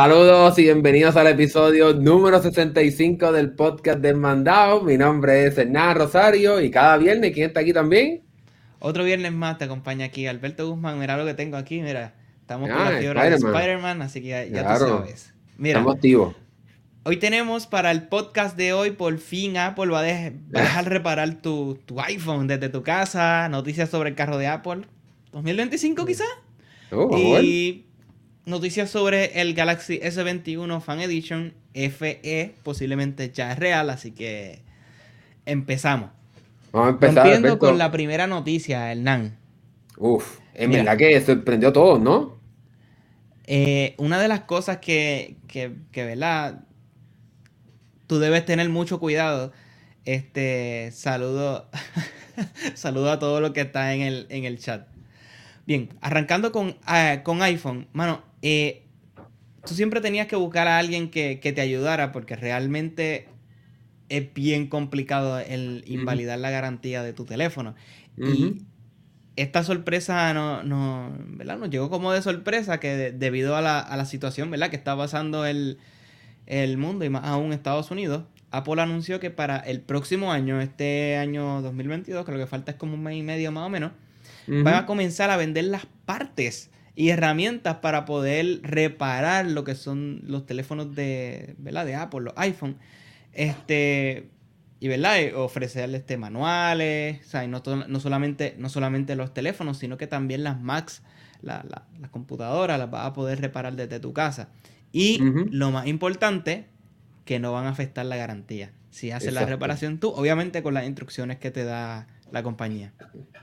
Saludos y bienvenidos al episodio número 65 del podcast del Mandado. Mi nombre es Hernán Rosario y cada viernes, ¿quién está aquí también? Otro viernes más te acompaña aquí Alberto Guzmán. Mira lo que tengo aquí, mira. Estamos con la fiebre de Spider-Man, así que ya, tú sabes. Mira, Estamos activos. Hoy tenemos para el podcast de hoy, por fin Apple va a, dejar reparar tu, iPhone desde tu casa. Noticias sobre el carro de Apple. 2025 quizás. Oh, y noticias sobre el Galaxy S21 Fan Edition FE, posiblemente ya es real, así que empezamos. Vamos a empezar. Rompiendo con la primera noticia, Hernán. Uf, en verdad que sorprendió a todos, ¿no? Eh, una de las cosas que, que, que, ¿verdad? Tú debes tener mucho cuidado. Este, saludo, saludo a todo lo que está en el, en el chat. Bien, arrancando con, ah, con iPhone, mano, eh, tú siempre tenías que buscar a alguien que, te ayudara porque realmente es bien complicado el invalidar la garantía de tu teléfono. Y esta sorpresa no, no, ¿verdad? nos llegó como de sorpresa que debido a la, situación ¿verdad? que está pasando el, el mundo y más aún Estados Unidos, Apple anunció que para el próximo año, este año 2022, que lo que falta es como un mes y medio más o menos, van a comenzar a vender las partes y herramientas para poder reparar lo que son los teléfonos de, ¿verdad? de Apple, los iPhone. Este, y ¿verdad? ofrecerles este, manuales, o sea, no, no, solamente, no solamente los teléfonos, sino que también las Macs, las computadoras, las vas a poder reparar desde tu casa. Y lo más importante, que no van a afectar la garantía. Si haces la reparación tú, obviamente con las instrucciones que te da la compañía.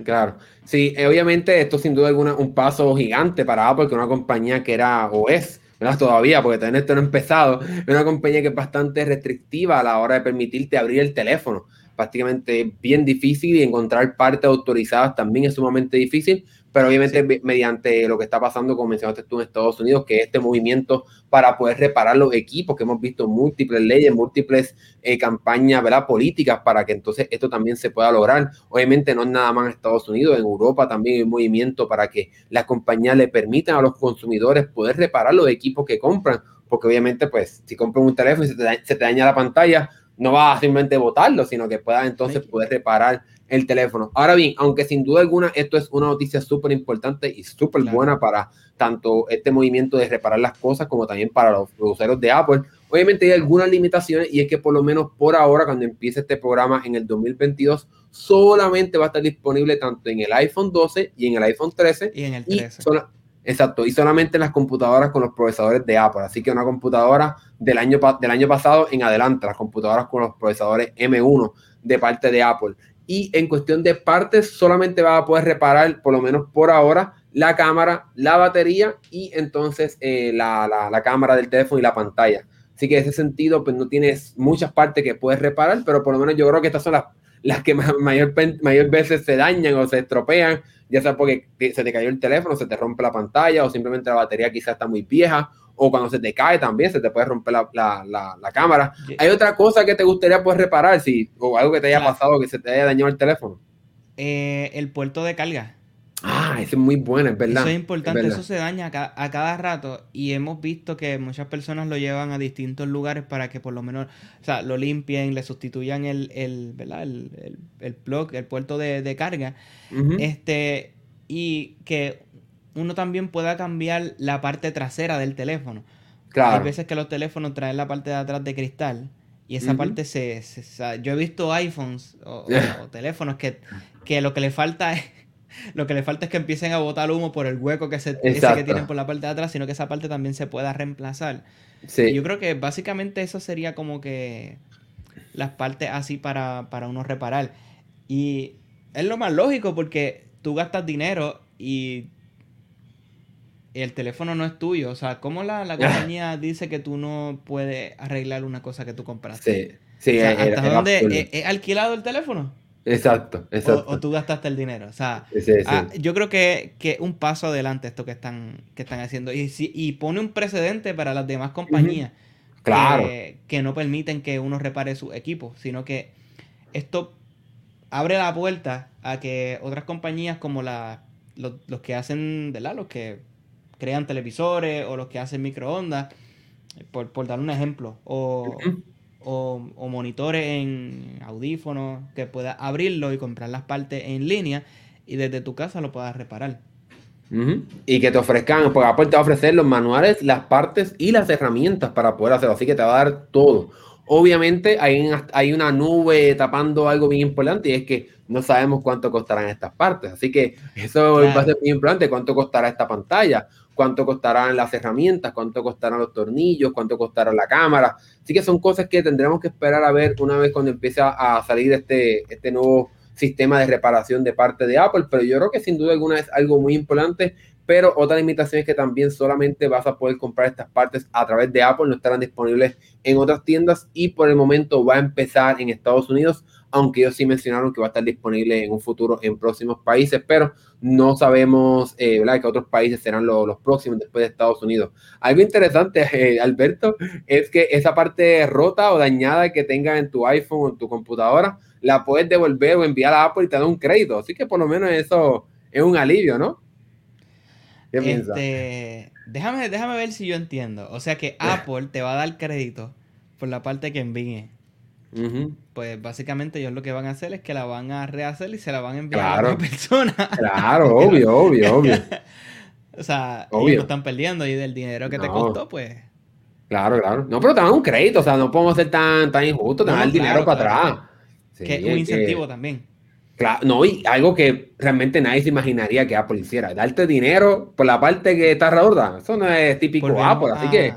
Claro, sí, eh, obviamente esto sin duda alguna un paso gigante para Apple, que una compañía que era o es, ¿verdad? Todavía, porque también esto no ha empezado, es una compañía que es bastante restrictiva a la hora de permitirte abrir el teléfono. Prácticamente bien difícil y encontrar partes autorizadas también es sumamente difícil pero obviamente mediante lo que está pasando, como mencionaste tú en Estados Unidos, que este movimiento para poder reparar los equipos, que hemos visto múltiples leyes, múltiples eh, campañas ¿verdad? políticas para que entonces esto también se pueda lograr. Obviamente no es nada más en Estados Unidos, en Europa también hay un movimiento para que las compañías le permitan a los consumidores poder reparar los equipos que compran, porque obviamente pues si compran un teléfono y se te, se te daña la pantalla, no vas a simplemente botarlo, sino que puedas entonces poder reparar el teléfono. Ahora bien, aunque sin duda alguna esto es una noticia súper importante y súper buena para tanto este movimiento de reparar las cosas como también para los, usuarios de Apple, obviamente hay algunas limitaciones y es que por lo menos por ahora, cuando empiece este programa en el 2022, solamente va a estar disponible tanto en el iPhone 12 y en el iPhone 13. Y en el 13. exacto, y solamente en las computadoras con los procesadores de Apple. Así que una computadora del año, del año pasado en adelante, las computadoras con los procesadores M1 de parte de Apple y en cuestión de partes solamente va a poder reparar, por lo menos por ahora, la cámara, la batería y entonces eh, la, cámara del teléfono y la pantalla. Así que en ese sentido, pues no tienes muchas partes que puedes reparar, pero por lo menos yo creo que estas son las, las que mayor, mayor veces se dañan o se estropean, ya sea porque se te cayó el teléfono, se te rompe la pantalla o simplemente la batería quizás está muy vieja o cuando se te cae también se te puede romper la, cámara. ¿Hay otra cosa que te gustaría pues reparar si, o algo que te haya pasado que se te haya dañado el teléfono? Eh, el puerto de carga. Ah, eso es muy bueno, es verdad. Eso es importante, eso se daña a, cada rato y hemos visto que muchas personas lo llevan a distintos lugares para que por lo menos, o sea, lo limpien, le sustituyan el, el ¿verdad? El, el, plug, el puerto de, carga. Este, y que uno también pueda cambiar la parte trasera del teléfono. Claro. Hay veces que los teléfonos traen la parte de atrás de cristal y esa parte se, Yo he visto iPhones o, teléfonos que, que, lo que le falta es... Lo que le falta es que empiecen a botar humo por el hueco que, se, ese que tienen por la parte de atrás, sino que esa parte también se pueda reemplazar. Sí. yo creo que básicamente eso sería como que las partes así para, para uno reparar. Y es lo más lógico porque tú gastas dinero y el teléfono no es tuyo. O sea, ¿cómo la, compañía dice que tú no puedes arreglar una cosa que tú compraste? Sí, sí. ¿Hasta dónde ¿Es, alquilado el teléfono? Exacto, exacto. O, tú gastaste el dinero. O sea, ah, yo creo que, que un paso adelante esto que están, que están haciendo. Y, y pone un precedente para las demás compañías. Claro. Que, no permiten que uno repare su equipo, sino que esto abre la puerta a que otras compañías como la, los, los que hacen, ¿verdad? Los que crean televisores o los que hacen microondas, por, dar un ejemplo, o, o, monitores en audífonos, que puedas abrirlo y comprar las partes en línea y desde tu casa lo puedas reparar. Y que te ofrezcan, porque Apple te va a ofrecer los manuales, las partes y las herramientas para poder hacerlo. Así que te va a dar todo. Obviamente hay, hay una nube tapando algo bien importante y es que no sabemos cuánto costarán estas partes. Así que eso va a ser muy importante, cuánto costará esta pantalla, cuánto costarán las herramientas, cuánto costarán los tornillos, cuánto costará la cámara. Así que son cosas que tendremos que esperar a ver una vez cuando empiece a salir este, este nuevo sistema de reparación de parte de Apple, pero yo creo que sin duda alguna es algo muy importante. Pero otra limitación es que también solamente vas a poder comprar estas partes a través de Apple, no estarán disponibles en otras tiendas y por el momento va a empezar en Estados Unidos, aunque ellos sí mencionaron que va a estar disponible en un futuro en próximos países, pero no sabemos eh, ¿verdad? que otros países serán los, próximos después de Estados Unidos. Algo interesante, eh, Alberto, es que esa parte rota o dañada que tengas en tu iPhone o en tu computadora, la puedes devolver o enviar a Apple y te da un crédito. Así que por lo menos eso es un alivio, ¿no? ¿Qué este, déjame, déjame ver si yo entiendo. O sea que Apple te va a dar crédito por la parte que envíe. Pues básicamente ellos lo que van a hacer es que la van a rehacer y se la van a enviar a otra persona. Claro, obvio, obvio, obvio. o sea, ellos no están perdiendo y del dinero que te costó, pues. Claro, claro. No, pero te dan un crédito, o sea, no podemos ser tan, tan injustos, te dan el dinero para atrás que es un incentivo también. Claro, no, y algo que realmente nadie se imaginaría que Apple hiciera, darte dinero por la parte que está redonda. Eso no es típico Apple, así que.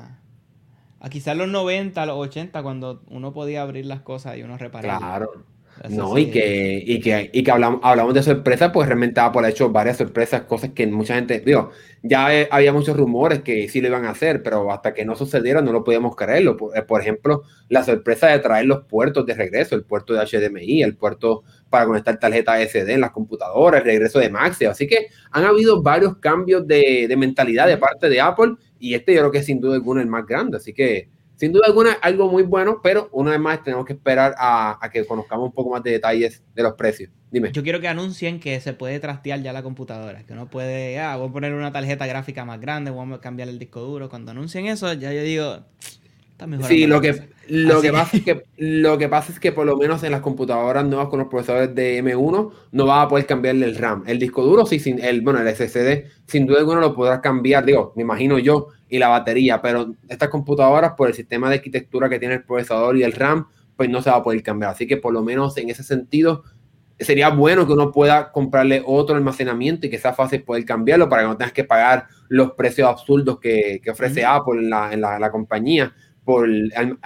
A quizás los 90, los 80, cuando uno podía abrir las cosas y uno reparaba. Claro. no, y que, y que, y que hablamos, hablamos de sorpresas, pues realmente Apple ha hecho varias sorpresas, cosas que mucha gente, digo, ya había muchos rumores que sí lo iban a hacer, pero hasta que no sucediera no lo podíamos creerlo. Por, eh, por, ejemplo, la sorpresa de traer los puertos de regreso, el puerto de HDMI, el puerto para conectar tarjeta SD en las computadoras, el regreso de Maxi. Así que han habido varios cambios de, de mentalidad de parte de Apple y este yo creo que es sin duda alguna el más grande. Así que sin duda alguna, algo muy bueno, pero una vez más tenemos que esperar a, que conozcamos un poco más de detalles de los precios. Dime. Yo quiero que anuncien que se puede trastear ya la computadora, que uno puede, ah, voy a poner una tarjeta gráfica más grande, voy a cambiar el disco duro. Cuando anuncien eso, ya yo digo, Sí, lo que, lo que, pasa es que, lo que pasa es que por lo menos en las computadoras nuevas con los procesadores de M1 no vas a poder cambiarle el RAM. El disco duro, sí, sin el, bueno, el SSD, sin duda alguna lo podrás cambiar, digo, me imagino yo, y la batería, pero estas computadoras, por el sistema de arquitectura que tiene el procesador y el RAM, pues no se va a poder cambiar. Así que por lo menos en ese sentido, sería bueno que uno pueda comprarle otro almacenamiento y que sea fácil poder cambiarlo para que no tengas que pagar los precios absurdos que, ofrece Apple en la, en la compañía por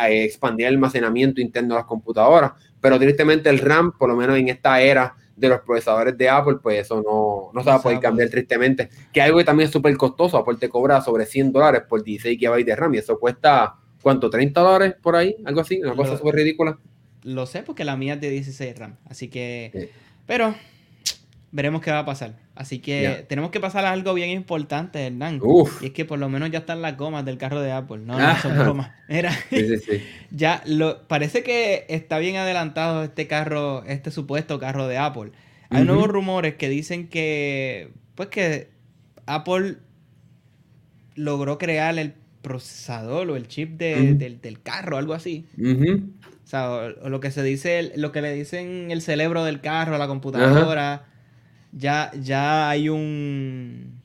expandir el almacenamiento interno de las computadoras, pero tristemente el RAM, por lo menos en esta era de los procesadores de Apple, pues eso no, no se va a poder cambiar tristemente. Que algo que también es súper costoso, Apple te cobra sobre 100 dólares por 16 GB de RAM y eso cuesta, ¿cuánto? ¿30 dólares por ahí? Algo así, una cosa súper ridícula. Lo sé porque la mía es de 16 RAM, así que... Pero veremos qué va a pasar. Así que tenemos que pasar a algo bien importante, Hernán. Y es que por lo menos ya están las gomas del carro de Apple. No, no son bromas. Mira, ya lo, parece que está bien adelantado este carro, este supuesto carro de Apple. Hay nuevos rumores que dicen que, pues que Apple logró crear el procesador o el chip del, carro, algo así. O sea, lo que se dice, lo que le dicen el cerebro del carro, la computadora ya, ya hay un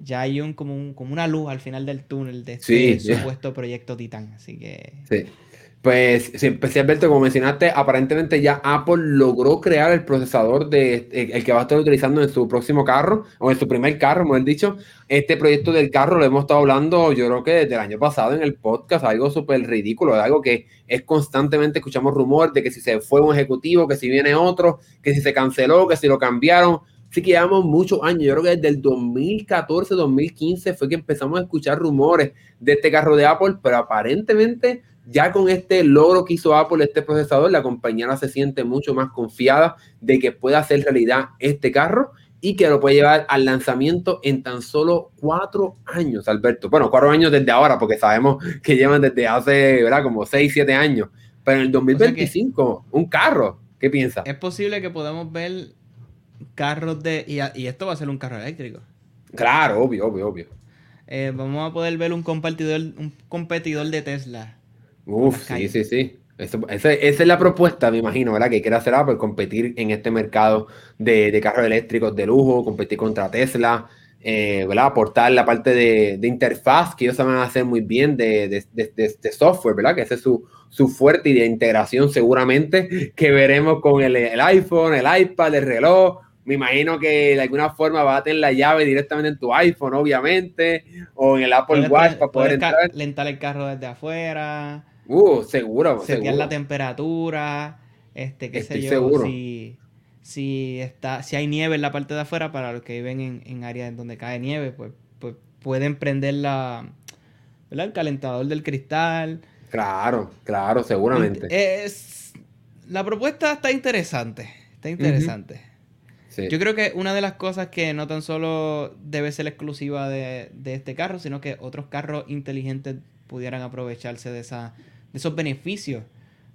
ya hay un como, un como una luz al final del túnel de este supuesto proyecto Titan. Así que. Sí. Pues, sí, pues Alberto, como mencionaste, aparentemente ya Apple logró crear el procesador de el, que va a estar utilizando en su próximo carro, o en su primer carro, como dicho. Este proyecto del carro lo hemos estado hablando, yo creo que desde el año pasado en el podcast, algo súper ridículo, algo que es constantemente escuchamos rumor de que si se fue un ejecutivo, que si viene otro, que si se canceló, que si lo cambiaron. Sí que llevamos muchos años, yo creo que desde el 2014, 2015 fue que empezamos a escuchar rumores de este carro de Apple, pero aparentemente ya con este logro que hizo Apple, este procesador, la compañía se siente mucho más confiada de que pueda hacer realidad este carro y que lo puede llevar al lanzamiento en tan solo cuatro años, Alberto. Bueno, cuatro años desde ahora, porque sabemos que llevan desde hace, ¿verdad? Como seis, siete años. Pero en el 2025, un carro. ¿Qué piensas? Es posible que podamos ver carros de... Y, y, esto va a ser un carro eléctrico. Claro, obvio, obvio, obvio. eh, vamos a poder ver un competidor, un competidor de Tesla. Uf, sí, sí, sí. esa, es la propuesta, me imagino, ¿verdad? Que quiere hacer Apple, competir en este mercado de, de carros eléctricos de lujo, competir contra Tesla, eh, ¿verdad? Aportar la parte de, interfaz que ellos saben hacer muy bien de, de, software, ¿verdad? Que ese es su, su, fuerte y de integración seguramente que veremos con el, el, iPhone, el iPad, el reloj. Me imagino que de alguna forma va a tener la llave directamente en tu iPhone, obviamente, o en el Apple Watch para poder entrar. Lentar el carro desde afuera. Uh, seguro. Setear la temperatura, este, qué sé yo, seguro. si si está, si hay nieve en la parte de afuera, para los que viven en, en áreas donde cae nieve, pues, pues pueden prender la, el calentador del cristal. Claro, claro, seguramente. Es, la propuesta está interesante, está interesante. Yo creo que una de las cosas que no tan solo debe ser exclusiva de, de, este carro, sino que otros carros inteligentes pudieran aprovecharse de, esa, de esos beneficios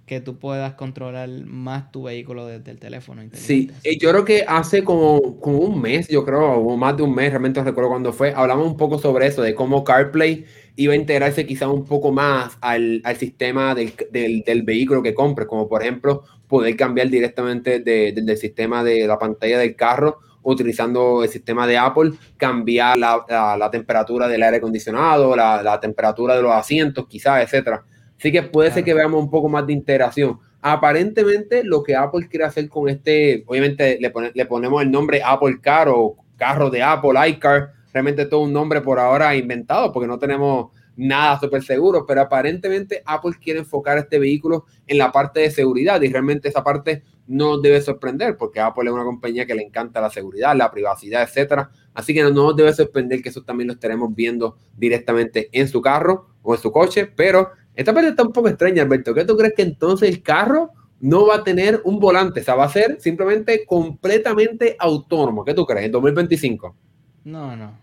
que tú puedas controlar más tu vehículo desde el teléfono. Sí, yo creo que hace como, como, un mes, yo creo, o más de un mes, realmente recuerdo cuando fue, hablamos un poco sobre eso, de cómo CarPlay iba a integrarse quizá un poco más al, al sistema del, del, del, vehículo que compres, como por ejemplo poder cambiar directamente del de, sistema de la pantalla del carro utilizando el sistema de Apple, cambiar la, la, temperatura del aire acondicionado, la, la temperatura de los asientos, quizás, etcétera Así que puede ser que veamos un poco más de integración. Aparentemente, lo que Apple quiere hacer con este, obviamente le, le ponemos el nombre Apple Car o carro de Apple, iCar, realmente todo un nombre por ahora inventado porque no tenemos nada súper seguro, pero aparentemente Apple quiere enfocar este vehículo en la parte de seguridad y realmente esa parte no debe sorprender porque Apple es una compañía que le encanta la seguridad, la privacidad, etcétera. Así que no nos debe sorprender que eso también lo estaremos viendo directamente en su carro o en su coche, pero esta parte está un poco extraña, Alberto. ¿Qué tú crees que entonces el carro no va a tener un volante? O sea, va a ser simplemente completamente autónomo. ¿Qué tú crees en 2025? No, no.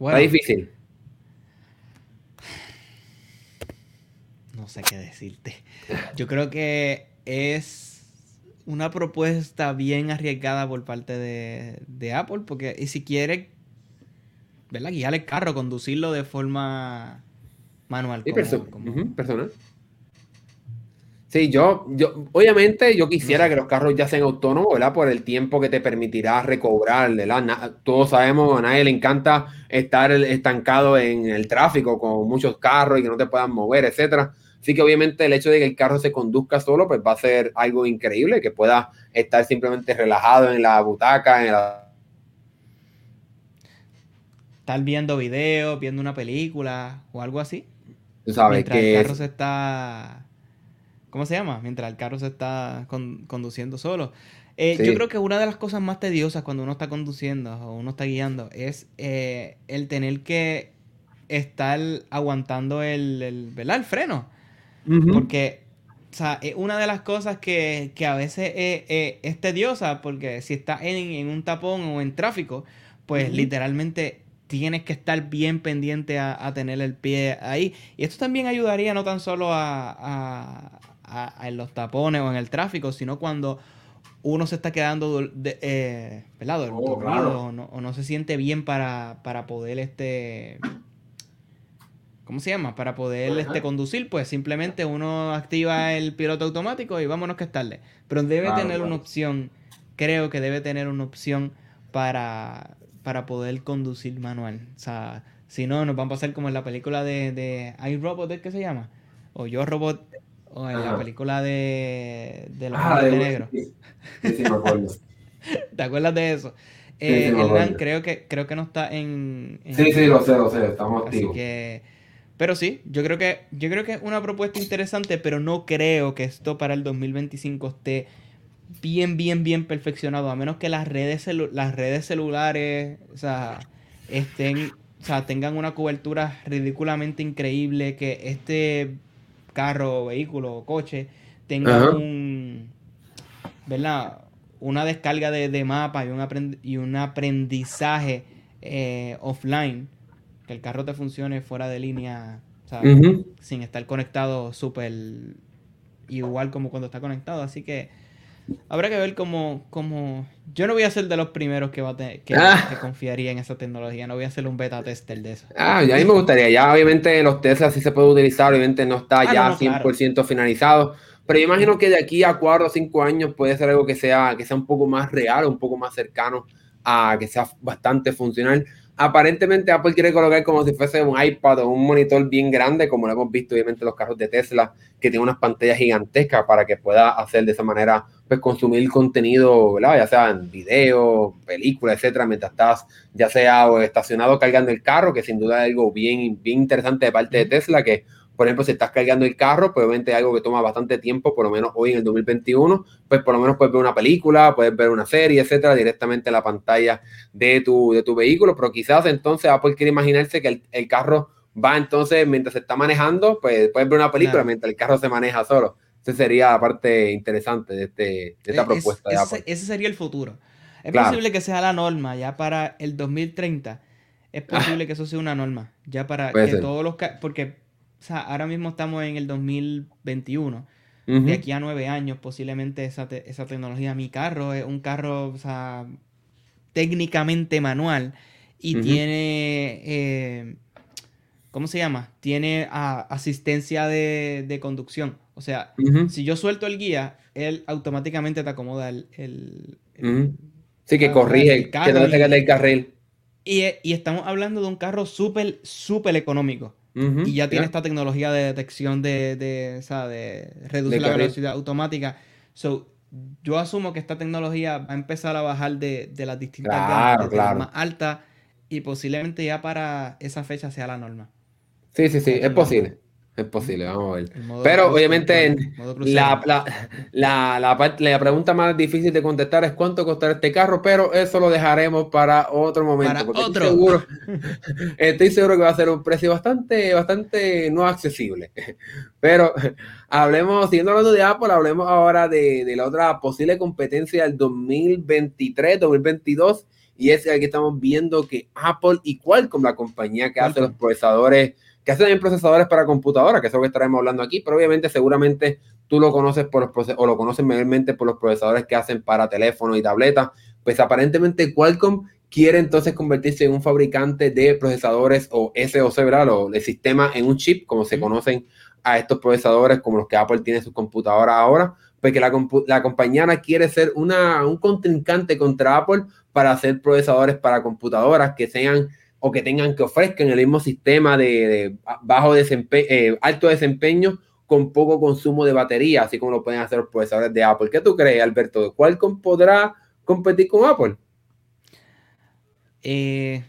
está difícil. No sé qué decirte. Yo creo que es una propuesta bien arriesgada por parte de, Apple, porque y si quiere, ¿verdad? Guiar el carro, conducirlo de forma manual. Sí, personal. Sí, yo, yo, obviamente yo quisiera que los carros ya sean autónomos, ¿verdad? Por el tiempo que te permitirá recobrar, ¿verdad? todos sabemos, a nadie le encanta estar estancado en el tráfico con muchos carros y que no te puedan mover, etcétera. Así que obviamente el hecho de que el carro se conduzca solo, pues va a ser algo increíble, que pueda estar simplemente relajado en la butaca, en la... Estar viendo videos, viendo una película o algo así. Mientras que el carro se está. ¿Cómo se llama? Mientras el carro se está conduciendo solo. Eh, yo creo que una de las cosas más tediosas cuando uno está conduciendo o uno está guiando es eh, el tener que estar aguantando el, el, ¿verdad? el freno. Porque, o sea, es una de las cosas que, a veces es, tediosa porque si estás en, un tapón o en tráfico, pues literalmente tienes que estar bien pendiente a, tener el pie ahí. Y esto también ayudaría no tan solo a, en los tapones o en el tráfico, sino cuando uno se está quedando de, eh, oh, o, no, se siente bien para, poder este... ¿Cómo se llama? Para poder este, conducir, pues simplemente uno activa el piloto automático y vámonos que es tarde. Pero debe tener una opción, creo que debe tener una opción para para poder conducir manual. O sea, si no, nos van a pasar como en la película de, de iRobot, ¿qué se llama? O Yo Robot, o en la película de, de los ah, de negros. Sí, sí. ¿Te acuerdas de eso? Eh, el creo que, creo que no está en, Sí, sí, lo sé, lo sé, estamos activos. Que, pero sí, yo creo que yo creo que es una propuesta interesante, pero no creo que esto para el 2025 esté bien, bien, bien perfeccionado, a menos que las redes, las redes celulares, o sea, estén, o sea, tengan una cobertura ridículamente increíble, que este carro, vehículo o coche tenga un, ¿verdad? Una descarga de, de mapa y un, y un aprendizaje eh, offline, que el carro te funcione fuera de línea, o sea, sin estar conectado súper igual como cuando está conectado, así que habrá que ver cómo, cómo... Yo no voy a ser de los primeros que, va a que, ah. confiaría en esa tecnología. No voy a ser un beta tester de eso. Ah, ya a mí me gustaría. Ya obviamente los Tesla sí se puede utilizar. Obviamente no está ah, ya 100% finalizado. Pero yo imagino que de aquí a cuatro o cinco años puede ser algo que sea, que sea un poco más real, un poco más cercano a que sea bastante funcional. Aparentemente Apple quiere colocar como si fuese un iPad o un monitor bien grande, como lo hemos visto obviamente en los carros de Tesla, que tiene unas pantallas gigantescas para que pueda hacer de esa manera, pues consumir contenido, ya sea en video, película, etcétera, mientras estás ya sea estacionado cargando el carro, que sin duda es algo bien, bien interesante de parte de Tesla, que por ejemplo, si estás cargando el carro, pues obviamente es algo que toma bastante tiempo, por lo menos hoy en el 2021, pues por lo menos puedes ver una película, puedes ver una serie, etcétera, directamente en la pantalla de tu, de tu vehículo, pero quizás entonces Apple quiere imaginarse que el, carro va entonces, mientras se está manejando, pues puedes ver una película mientras el carro se maneja solo. Esa sería la parte interesante de, este, esta e-, propuesta de Apple. Ese sería el futuro. Es posible que sea la norma ya para el 2030. Es posible que eso sea una norma. Ya para que todos los... Porque o sea, ahora mismo estamos en el 2021. De aquí a nueve años, posiblemente esa, esa tecnología. Mi carro es un carro, o sea, técnicamente manual y tiene, eh, ¿cómo se llama? Tiene asistencia de, conducción. O sea, si yo suelto el guía, él automáticamente te acomoda el... sí, que corrige, que no te el carril. Y, y, estamos hablando de un carro súper, súper económico y ya tiene esta tecnología de detección de, de, o sea, de reducir la velocidad automática. So, yo asumo que esta tecnología va a empezar a bajar de, de las distintas claro, más altas y posiblemente ya para esa fecha sea la norma. Sí, sí, sí, es posible. Es posible, vamos a ver. Pero obviamente la, la, la, pregunta más difícil de contestar es cuánto costará este carro, pero eso lo dejaremos para otro momento. Para otro. Estoy seguro, estoy seguro que va a ser un precio bastante, bastante no accesible. Pero hablemos, siguiendo hablando de Apple, hablemos ahora de, de la otra posible competencia del 2023, 2022. Y es que aquí estamos viendo que Apple y Qualcomm, la compañía que hace los procesadores que hacen también procesadores para computadoras, que es lo que estaremos hablando aquí, pero obviamente seguramente tú lo conoces por los o lo conoces mayormente por los procesadores que hacen para teléfonos y tabletas, pues aparentemente Qualcomm quiere entonces convertirse en un fabricante de procesadores o SoC, ¿verdad? O de sistema en un chip, como se conocen a estos procesadores, como los que Apple tiene en sus computadoras ahora, porque la, la compañía quiere ser una, un contrincante contra Apple para hacer procesadores para computadoras que sean o que tengan que ofrezcan el mismo sistema de, bajo desempeño, eh, alto desempeño con poco consumo de batería, así como lo pueden hacer los procesadores de Apple. ¿Qué tú crees, Alberto? ¿Cuál podrá competir con Apple? Eh,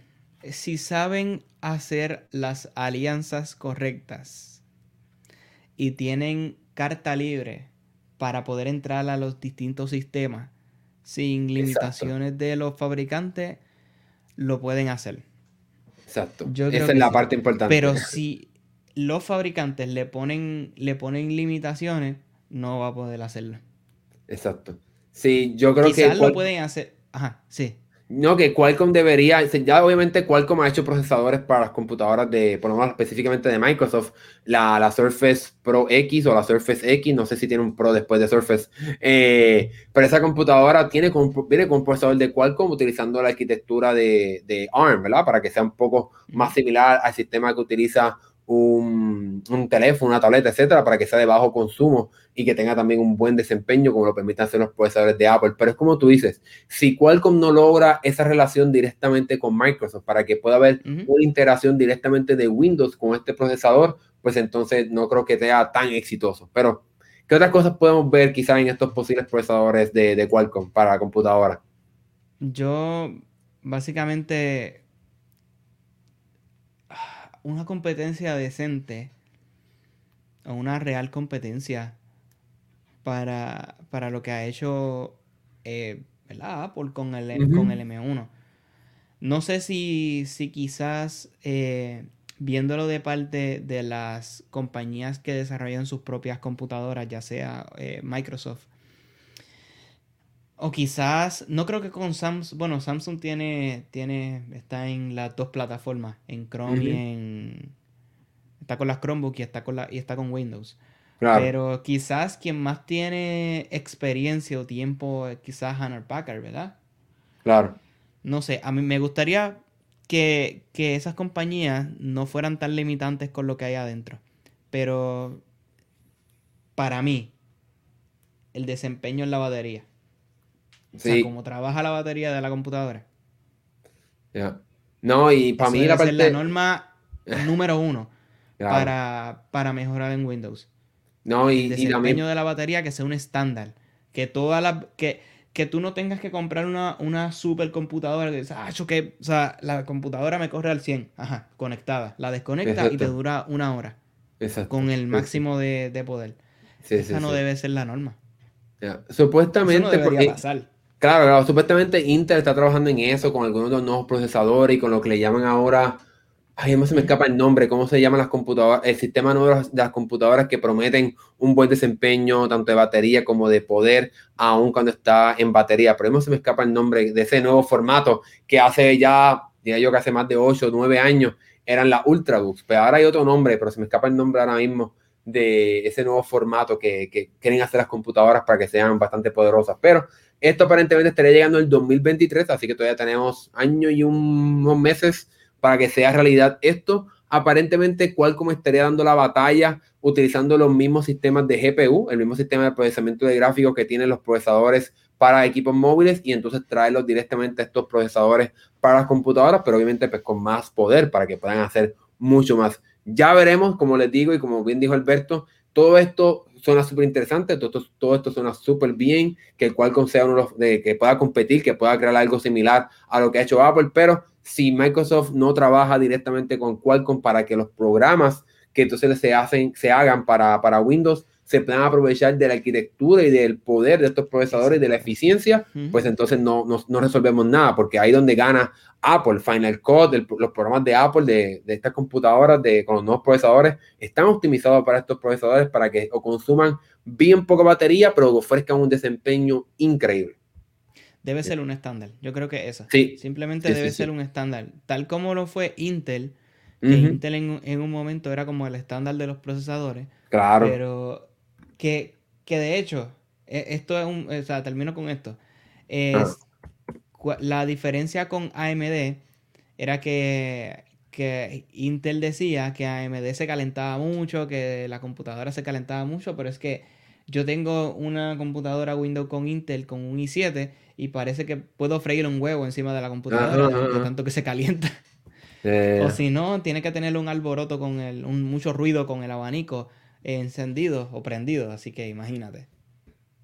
si saben hacer las alianzas correctas y tienen carta libre para poder entrar a los distintos sistemas sin limitaciones de los fabricantes, lo pueden hacer. Exacto. Esa es la parte importante. Pero si los fabricantes le ponen, le ponen limitaciones, no va a poder hacerlo. Exacto. Sí, yo creo que. Quizás lo pueden hacer. Ajá, sí. No, que Qualcomm debería, ya obviamente Qualcomm ha hecho procesadores para las computadoras de, por lo menos específicamente de Microsoft, la, la Surface Pro X o la Surface X, no sé si tiene un Pro después de Surface, eh, pero esa computadora tiene viene con un procesador de Qualcomm utilizando la arquitectura de, de ARM, ¿verdad? Para que sea un poco más similar al sistema que utiliza un, teléfono, una tableta, etcétera, para que sea de bajo consumo y que tenga también un buen desempeño, como lo permiten hacer los procesadores de Apple. Pero es como tú dices, si Qualcomm no logra esa relación directamente con Microsoft para que pueda haber una integración directamente de Windows con este procesador, pues entonces no creo que sea tan exitoso. Pero, ¿qué otras cosas podemos ver quizás en estos posibles procesadores de, de Qualcomm para la computadora? Yo, básicamente, una competencia decente o una real competencia para, para lo que ha hecho eh, Apple con el, con el M1. No sé si, si quizás eh, viéndolo de parte de las compañías que desarrollan sus propias computadoras, ya sea eh, Microsoft o quizás, no creo que con Samsung, bueno, Samsung tiene, tiene, está en las dos plataformas, en Chrome y en... Está con las Chromebook y está con, la, y está con Windows. Pero quizás quien más tiene experiencia o tiempo es quizás Hannah Packard, ¿verdad? Claro. No sé, a mí me gustaría que, que esas compañías no fueran tan limitantes con lo que hay adentro. Pero para mí, el desempeño en la batería. O sea, cómo trabaja la batería de la computadora. No, y para mí la parte... la norma número uno para, para, mejorar en Windows. No, y, el desempeño de la batería que sea un estándar. Que toda la... Que, que tú no tengas que comprar una, una super computadora que ah, que, o sea, la computadora me corre al 100, ajá, conectada. La desconecta y te dura una hora. Exacto. Con el máximo de, de, poder. Esa no debe ser la norma. Supuestamente. porque, pasar. Claro, supuestamente Intel está trabajando en eso con algunos de los nuevos procesadores y con lo que le llaman ahora. Ay, no se me escapa el nombre, ¿cómo se llaman las computadoras? El sistema nuevo de las computadoras que prometen un buen desempeño, tanto de batería como de poder, aun cuando está en batería. Pero no se me escapa el nombre de ese nuevo formato que hace ya, diría yo que hace más de 8 o 9 años, eran las Ultrabooks. Pero ahora hay otro nombre, pero se me escapa el nombre ahora mismo de ese nuevo formato que, quieren hacer las computadoras para que sean bastante poderosas. Pero esto aparentemente estaría llegando el 2023, así que todavía tenemos años y unos meses para que sea realidad esto. Aparentemente Qualcomm estaría dando la batalla utilizando los mismos sistemas de GPU, el mismo sistema de procesamiento de gráficos que tienen los procesadores para equipos móviles y entonces traerlos directamente a estos procesadores para las computadoras, pero obviamente pues con más poder para que puedan hacer mucho más. Ya veremos, como les digo y como bien dijo Alberto, todo esto suena súper interesante, todo esto, todo esto suena súper bien, que el Qualcomm sea uno de que pueda competir, que pueda crear algo similar a lo que ha hecho Apple, pero si Microsoft no trabaja directamente con Qualcomm para que los programas que entonces se hacen, se hagan para, para Windows, se puedan aprovechar de la arquitectura y del poder de estos procesadores, de la eficiencia, pues entonces no, no, resolvemos nada, porque ahí donde gana Apple, Final Cut, los programas de Apple, de, de, estas computadoras de, con los nuevos procesadores, están optimizados para estos procesadores para que o consuman bien poca batería, pero ofrezcan un desempeño increíble. Debe ser un estándar, yo creo que eso. Sí. Simplemente debe ser un estándar, tal como lo fue Intel, que Intel en, en, un momento era como el estándar de los procesadores. Claro. Pero que, de hecho, e, esto es un, o sea, termino con esto. Es, la diferencia con AMD era que, que Intel decía que AMD se calentaba mucho, que la computadora se calentaba mucho, pero es que yo tengo una computadora Windows con Intel con un i7 y parece que puedo freír un huevo encima de la computadora, tanto que se calienta. Eh. O si no, tiene que tener un alboroto con el, un, mucho ruido con el abanico encendidos o prendidos, así que imagínate.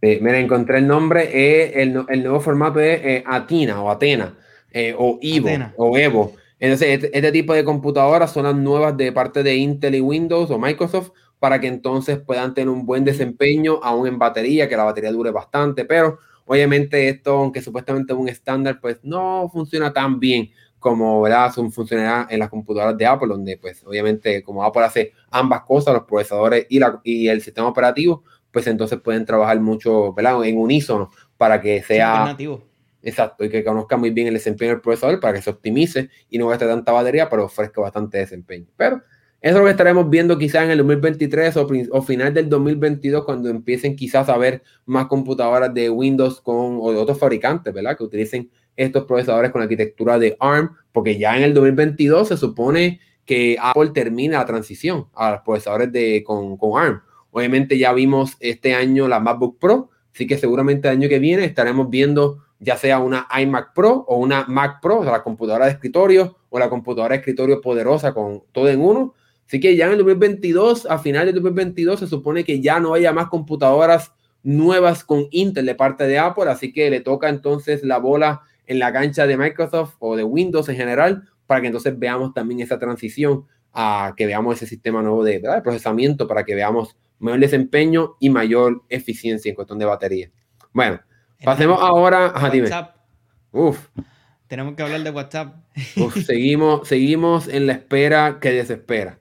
mira, encontré el nombre, eh, el, el, nuevo formato es eh, Atina o Atena eh, o Evo o Evo. Entonces, este, este, tipo de computadoras son las nuevas de parte de Intel y Windows o Microsoft para que entonces puedan tener un buen desempeño aún en batería, que la batería dure bastante, pero obviamente esto, aunque supuestamente es un estándar, pues no funciona tan bien como ¿verdad? funcionará en las computadoras de Apple, donde pues obviamente como Apple hace ambas cosas, los procesadores y, la, y el sistema operativo, pues entonces pueden trabajar mucho ¿verdad? en unísono para que sea... Exacto, y que conozca muy bien el desempeño del procesador para que se optimice y no gaste tanta batería, pero ofrezca bastante desempeño. Pero eso es lo que estaremos viendo quizás en el 2023 o, o, final del 2022 cuando empiecen quizás a ver más computadoras de Windows con, o de otros fabricantes, ¿verdad? Que utilicen estos procesadores con arquitectura de ARM, porque ya en el 2022 se supone que Apple termina la transición a los procesadores de, con, con ARM. Obviamente ya vimos este año la MacBook Pro, así que seguramente el año que viene estaremos viendo ya sea una iMac Pro o una Mac Pro, o sea, la computadora de escritorio o la computadora de escritorio poderosa con todo en uno. Así que ya en el 2022, a final del 2022, se supone que ya no haya más computadoras nuevas con Intel de parte de Apple, así que le toca entonces la bola en la cancha de Microsoft o de Windows en general, para que entonces veamos también esa transición a que veamos ese sistema nuevo de, procesamiento para que veamos mayor desempeño y mayor eficiencia en cuestión de batería. Bueno, pasemos ahora a WhatsApp. Uf. Tenemos que hablar de WhatsApp. seguimos, seguimos en la espera que desespera.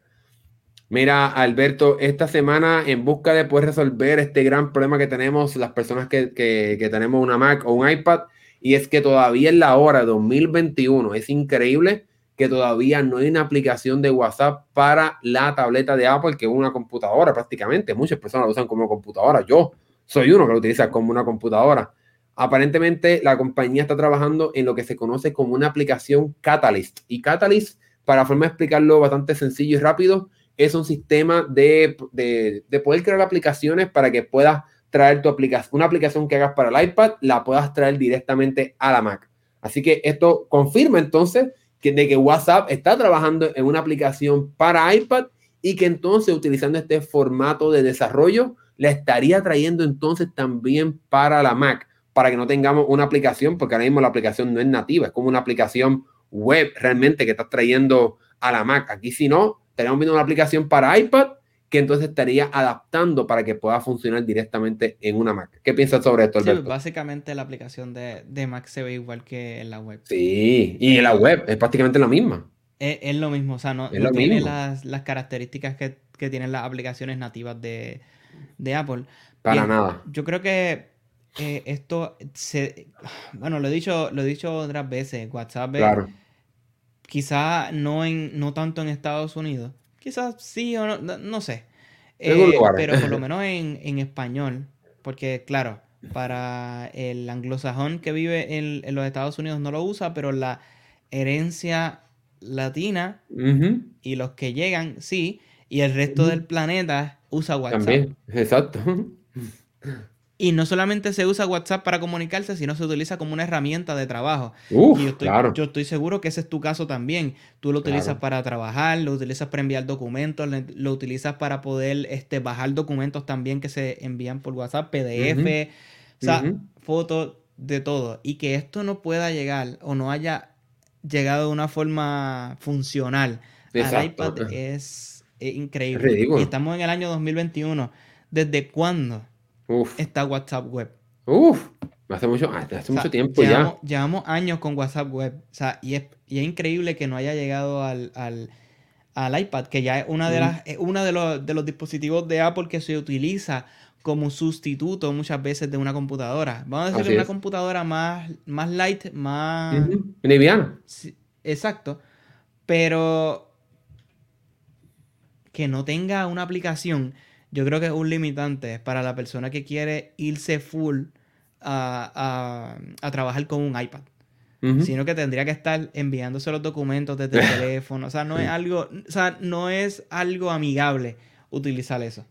Mira, Alberto, esta semana en busca de poder resolver este gran problema que tenemos las personas que, que, que tenemos una Mac o un iPad, y es que todavía en la hora 2021 es increíble que todavía no hay una aplicación de WhatsApp para la tableta de Apple, que es una computadora prácticamente. Muchas personas lo usan como computadora. Yo soy uno que lo utiliza como una computadora. Aparentemente la compañía está trabajando en lo que se conoce como una aplicación Catalyst. Y Catalyst, para forma de explicarlo bastante sencillo y rápido, es un sistema de, de, poder crear aplicaciones para que puedas traer tu aplicación, una aplicación que hagas para el iPad, la puedas traer directamente a la Mac. Así que esto confirma entonces que, de que WhatsApp está trabajando en una aplicación para iPad y que entonces utilizando este formato de desarrollo la estaría trayendo entonces también para la Mac, para que no tengamos una aplicación, porque ahora mismo la aplicación no es nativa, es como una aplicación web realmente que está trayendo a la Mac. Aquí si no, estaríamos viendo una aplicación para iPad que entonces estaría adaptando para que pueda funcionar directamente en una Mac. ¿Qué piensas sobre esto, Alberto? Sí, básicamente la aplicación de, Mac se ve igual que en la web. Sí, y en la web es prácticamente la misma. Es, lo mismo, o sea, no, tiene las, características que, tienen las aplicaciones nativas de, Apple. Para nada. Yo creo que eh, esto se... Bueno, lo he dicho, lo he dicho otras veces, WhatsApp claro. quizá no, en, no tanto en Estados Unidos, Quizás sí o no, no, sé. Eh, pero por lo menos en, español, porque claro, para el anglosajón que vive en, los Estados Unidos no lo usa, pero la herencia latina y los que llegan sí, y el resto del planeta usa WhatsApp. También, exacto. Y no solamente se usa WhatsApp para comunicarse, sino se utiliza como una herramienta de trabajo. y yo estoy, yo estoy, seguro que ese es tu caso también. Tú lo utilizas para trabajar, lo utilizas para enviar documentos, lo utilizas para poder este, bajar documentos también que se envían por WhatsApp, PDF, o sea, fotos, de todo. Y que esto no pueda llegar o no haya llegado de una forma funcional al iPad es, increíble. y estamos en el año 2021. ¿Desde cuándo? Está WhatsApp Web. Uf, hace mucho, ah, mucho tiempo ya. Llevamos años con WhatsApp Web. O sea, y es, increíble que no haya llegado al, iPad, que ya es una de las, uno de los, de los dispositivos de Apple que se utiliza como sustituto muchas veces de una computadora. Vamos a decir una computadora más, más light, más... Liviana. exacto. Pero que no tenga una aplicación yo creo que es un limitante para la persona que quiere irse full a, trabajar con un iPad. Sino que tendría que estar enviándose los documentos desde el teléfono. O sea, no es algo, o sea, no es algo amigable utilizar eso.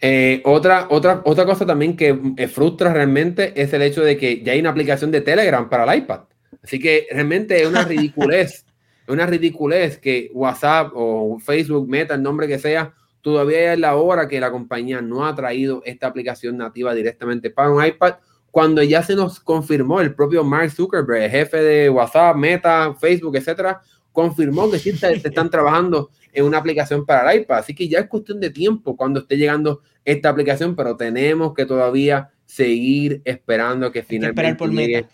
Eh, otra, otra, otra cosa también que frustra realmente es el hecho de que ya hay una aplicación de Telegram para el iPad. Así que realmente es una ridiculez, una ridiculez que WhatsApp o Facebook, Meta, el nombre que sea, Todavía es la hora que la compañía no ha traído esta aplicación nativa directamente para un iPad, cuando ya se nos confirmó el propio Mark Zuckerberg, jefe de WhatsApp, Meta, Facebook, etcétera, confirmó que sí están trabajando en una aplicación para el iPad. Así que ya es cuestión de tiempo cuando esté llegando esta aplicación, pero tenemos que todavía seguir esperando que finalmente por llegue.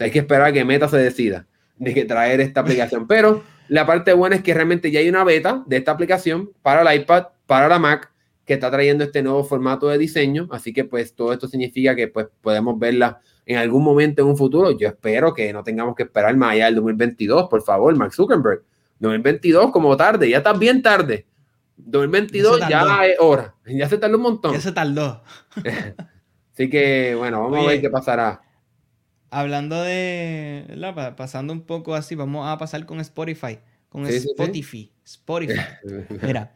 Hay que esperar a que Meta se decida de que traer esta aplicación. Pero la parte buena es que realmente ya hay una beta de esta aplicación para el iPad para la Mac que está trayendo este nuevo formato de diseño. Así que pues todo esto significa que pues podemos verla en algún momento en un futuro. Yo espero que no tengamos que esperar más allá del 2022, por favor, Mark Zuckerberg. 2022 como tarde, ya está bien tarde. 2022 ya, es hora. Ya se tardó un montón. Ya se tardó. Así que bueno, vamos a ver qué pasará. Hablando de, pasando un poco así, vamos a pasar con Spotify, con Spotify, Spotify. Mira,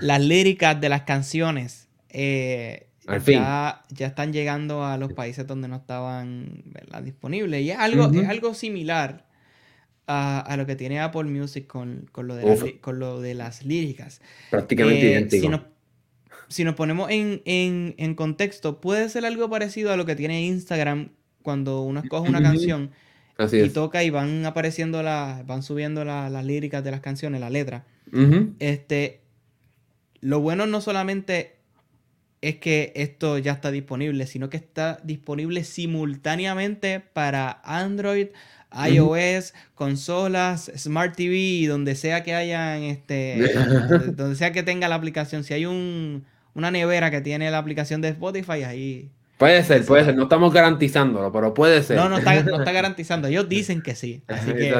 las líricas de las canciones eh, ya, ya, están llegando a los países donde no estaban disponibles. Y es algo, es algo similar a, lo que tiene Apple Music con, lo, de las, con lo de las líricas. Prácticamente eh, idéntico. Si nos, ponemos en, contexto, puede ser algo parecido a lo que tiene Instagram cuando uno escoge una canción y toca y van apareciendo las, van subiendo las líricas de las canciones, la letra. Este, lo bueno no solamente es que esto ya está disponible, sino que está disponible simultáneamente para Android, iOS, consolas, Smart TV y donde sea que hayan este donde sea que tenga la aplicación. Si hay un, una nevera que tiene la aplicación de Spotify, ahí. Puede ser, puede ser. No estamos garantizándolo, pero puede ser. No, no está, no está garantizando. Ellos dicen que sí. Así que.